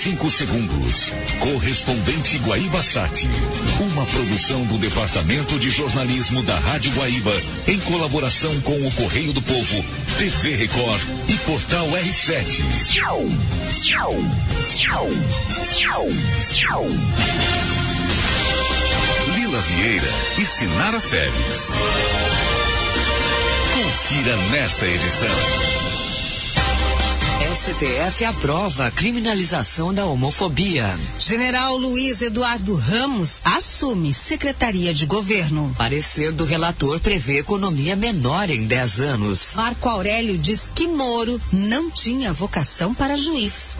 45 segundos. Correspondente Guaíba Sat. Uma produção do Departamento de Jornalismo da Rádio Guaíba, em colaboração com o Correio do Povo, TV Record e Portal R7. Lila Vieira e Sinara Félix. Confira nesta edição. STF aprova a criminalização da homofobia. General Luiz Eduardo Ramos assume Secretaria de Governo. Parecer do relator prevê economia menor em 10 anos. Marco Aurélio diz que Moro não tinha vocação para juiz.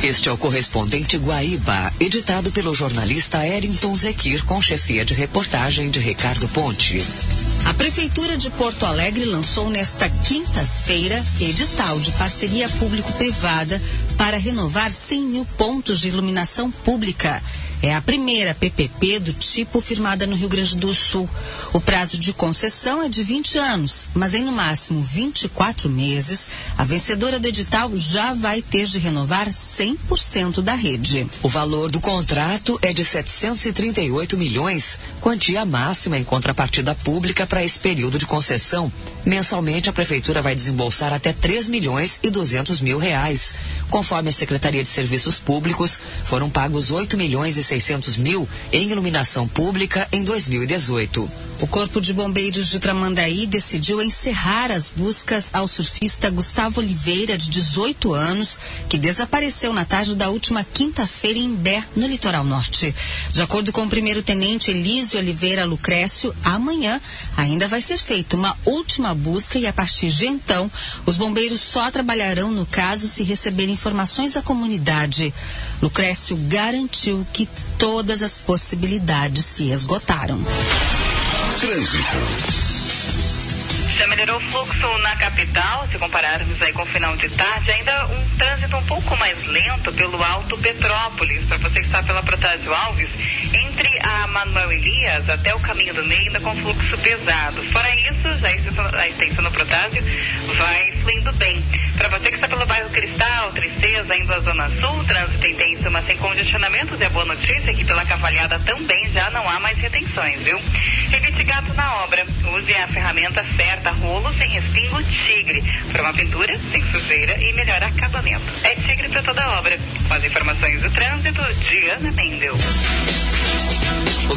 Este é o correspondente Guaíba, editado pelo jornalista Erington Zequir, com chefia de reportagem de Ricardo Ponte. A Prefeitura de Porto Alegre lançou nesta quinta-feira edital de parceria público-privada para renovar 100 mil pontos de iluminação pública é a primeira PPP do tipo firmada no Rio Grande do Sul. O prazo de concessão é de 20 anos, mas em no máximo 24 meses, a vencedora do edital já vai ter de renovar 100% da rede. O valor do contrato é de 738 milhões, quantia máxima em contrapartida pública para esse período de concessão. Mensalmente, a Prefeitura vai desembolsar até 3 milhões e 200 mil reais. Conforme a Secretaria de Serviços Públicos, foram pagos 8 milhões e 600 mil em iluminação pública em 2018. O Corpo de Bombeiros de Tramandaí decidiu encerrar as buscas ao surfista Gustavo Oliveira, de 18 anos, que desapareceu na tarde da última quinta-feira em Bé, no litoral norte. De acordo com o primeiro-tenente Elísio Oliveira Lucrécio, amanhã ainda vai ser feita uma última busca e a partir de então, os bombeiros só trabalharão no caso se receberem informações da comunidade. Lucrécio garantiu que todas as possibilidades se esgotaram. Trânsito. Já melhorou o fluxo na capital, se compararmos aí com o final de tarde, ainda um trânsito um pouco mais lento pelo Alto Petrópolis. Para você que está pela Protásio Alves, entre a Manuel Elias até o caminho do meio, ainda com fluxo pesado. Fora isso, já a extensão, a extensão no Protásio vai fluindo bem. Para você que está pelo bairro Cristal, Tristeza, indo à Zona Sul, trânsito intenso, mas sem congestionamentos, é boa notícia que pela Cavalhada também já não há mais retenções, viu? Evite gato na obra. Use a ferramenta certa, rolo sem respingo Tigre, para uma pintura sem sujeira e melhor acabamento. É Tigre para toda obra. Com as informações do trânsito, Diana Mendel.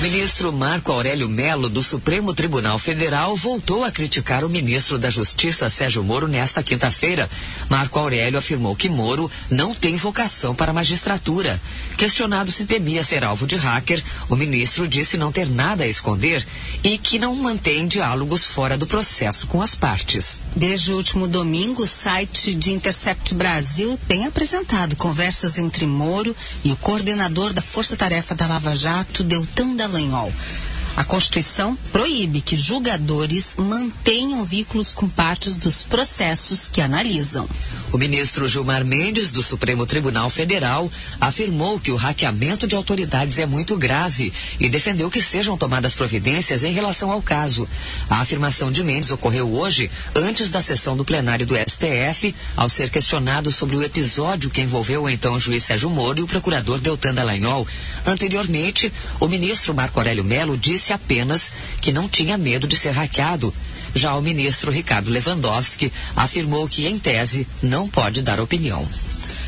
Ministro Marco Aurélio Melo, do Supremo Tribunal Federal, voltou a criticar o ministro da Justiça, Sérgio Moro, nesta quinta-feira. Marco Aurélio afirmou que Moro não tem vocação para a magistratura. Questionado se temia ser alvo de hacker, o ministro disse não ter nada a esconder e que não mantém diálogos fora do processo com as partes. Desde o último domingo, o site de Intercept Brasil tem apresentado conversas entre Moro e o coordenador da Força Tarefa da Lava Jato, Deltan Dallagnol. A Constituição proíbe que julgadores mantenham vínculos com partes dos processos que analisam. O ministro Gilmar Mendes, do Supremo Tribunal Federal, afirmou que o hackeamento de autoridades é muito grave e defendeu que sejam tomadas providências em relação ao caso. A afirmação de Mendes ocorreu hoje, antes da sessão do plenário do STF, ao ser questionado sobre o episódio que envolveu o então juiz Sérgio Moro e o procurador Deltan Dallagnol. Anteriormente, o ministro Marco Aurélio Melo disse apenas que não tinha medo de ser hackeado. Já o ministro Ricardo Lewandowski afirmou que, em tese, não pode dar opinião.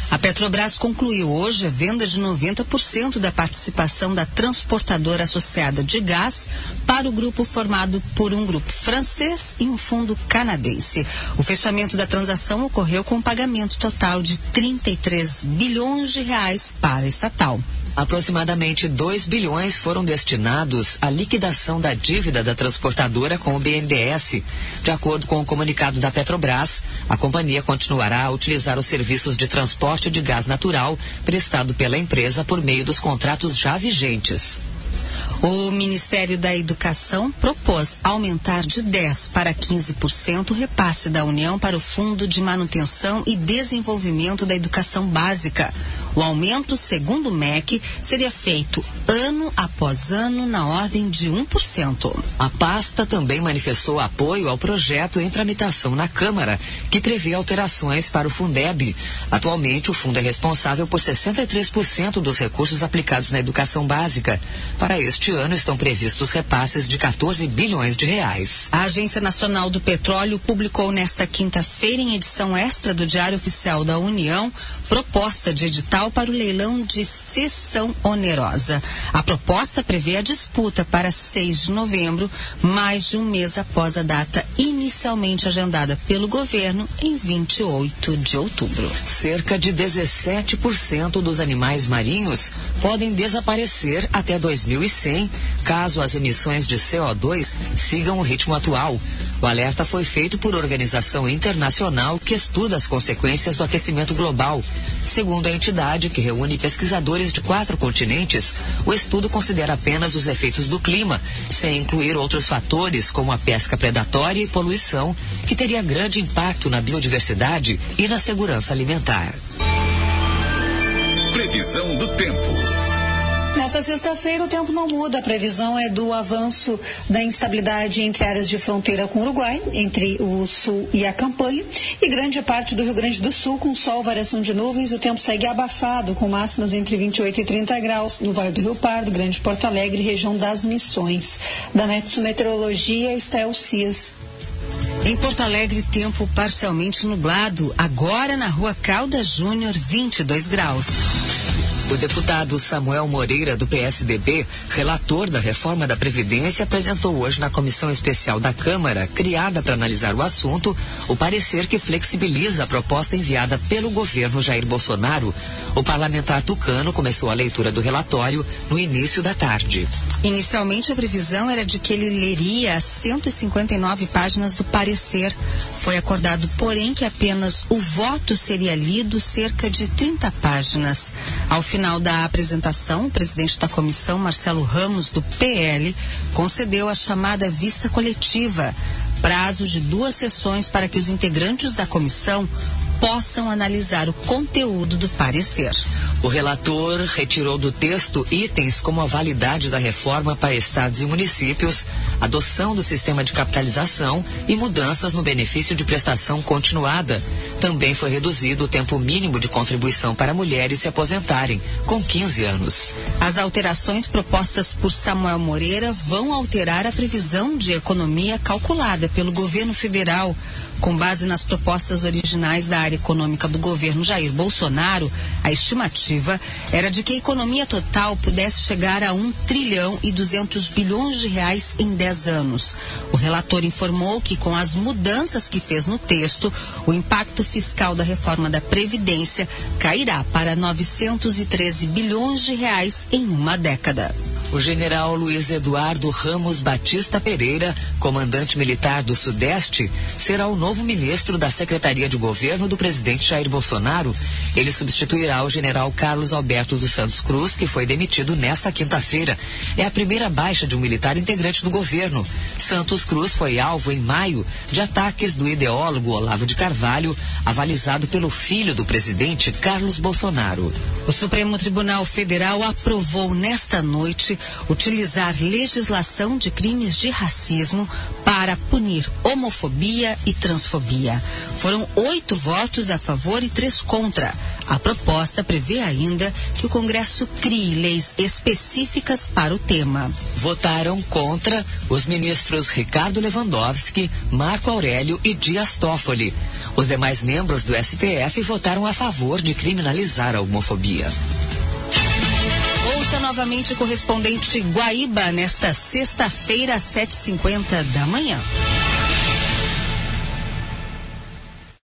A Petrobras concluiu hoje a venda de 90% da participação da transportadora associada de gás para o grupo formado por um grupo francês e um fundo canadense. O fechamento da transação ocorreu com um pagamento total de 33 bilhões de reais para a estatal. Aproximadamente 2 bilhões foram destinados à liquidação da dívida da transportadora com o BNDES. De acordo com o comunicado da Petrobras, a companhia continuará a utilizar os serviços de transporte de gás natural prestado pela empresa por meio dos contratos já vigentes. O Ministério da Educação propôs aumentar de 10% para 15% o repasse da União para o Fundo de Manutenção e Desenvolvimento da Educação Básica. O aumento, segundo o MEC, seria feito ano após ano na ordem de 1%. A pasta também manifestou apoio ao projeto em tramitação na Câmara, que prevê alterações para o Fundeb. Atualmente, o fundo é responsável por 63% dos recursos aplicados na educação básica. Para este ano, estão previstos repasses de 14 bilhões de reais. A Agência Nacional do Petróleo publicou nesta quinta-feira, em edição extra do Diário Oficial da União, proposta de edital para o leilão de cessão onerosa. A proposta prevê a disputa para 6 de novembro, mais de um mês após a data inicialmente agendada pelo governo em 28 de outubro. Cerca de 17% dos animais marinhos podem desaparecer até 2100, caso as emissões de CO2 sigam o ritmo atual. O alerta foi feito por organização internacional que estuda as consequências do aquecimento global. Segundo a entidade, que reúne pesquisadores de quatro continentes, o estudo considera apenas os efeitos do clima, sem incluir outros fatores como a pesca predatória e poluição, que teria grande impacto na biodiversidade e na segurança alimentar. Previsão do tempo. Nesta sexta-feira, o tempo não muda. A previsão é do avanço da instabilidade entre áreas de fronteira com o Uruguai, entre o sul e a campanha, e grande parte do Rio Grande do Sul com sol, variação de nuvens. O tempo segue abafado, com máximas entre 28 e 30 graus no Vale do Rio Pardo, Grande Porto Alegre, região das Missões. Da Metsu Meteorologia, Estel Cias. Em Porto Alegre, tempo parcialmente nublado. Agora na rua Caldas Júnior, 22 graus. O deputado Samuel Moreira, do PSDB, relator da reforma da Previdência, apresentou hoje na Comissão Especial da Câmara, criada para analisar o assunto, o parecer que flexibiliza a proposta enviada pelo governo Jair Bolsonaro. O parlamentar tucano começou a leitura do relatório no início da tarde. Inicialmente, a previsão era de que ele leria as 159 páginas do parecer. Foi acordado, porém, que apenas o voto seria lido cerca de 30 páginas. Ao final da apresentação, o presidente da comissão, Marcelo Ramos, do PL, concedeu a chamada vista coletiva, prazo de duas sessões para que os integrantes da comissão possam analisar o conteúdo do parecer. O relator retirou do texto itens como a validade da reforma para estados e municípios, adoção do sistema de capitalização e mudanças no benefício de prestação continuada. Também foi reduzido o tempo mínimo de contribuição para mulheres se aposentarem, com 15 anos. As alterações propostas por Samuel Moreira vão alterar a previsão de economia calculada pelo governo federal. Com base nas propostas originais da área econômica do governo Jair Bolsonaro, a estimativa era de que a economia total pudesse chegar a 1 trilhão e 200 bilhões de reais em 10 anos. O relator informou que, com as mudanças que fez no texto, o impacto fiscal da reforma da Previdência cairá para 913 bilhões de reais em uma década. O general Luiz Eduardo Ramos Batista Pereira, comandante militar do Sudeste, será o novo ministro da Secretaria de Governo do presidente Jair Bolsonaro. Ele substituirá o general Carlos Alberto dos Santos Cruz, que foi demitido nesta quinta-feira. É a primeira baixa de um militar integrante do governo. Santos Cruz foi alvo em maio de ataques do ideólogo Olavo de Carvalho, avalizado pelo filho do presidente Carlos Bolsonaro. O Supremo Tribunal Federal aprovou nesta noite utilizar legislação de crimes de racismo para punir homofobia e transfobia. Foram oito votos a favor e três contra. A proposta prevê ainda que o Congresso crie leis específicas para o tema. Votaram contra os ministros Ricardo Lewandowski, Marco Aurélio e Dias Toffoli. Os demais membros do STF votaram a favor de criminalizar a homofobia. Ouça novamente o correspondente Guaíba nesta sexta-feira, às 7h50 da manhã.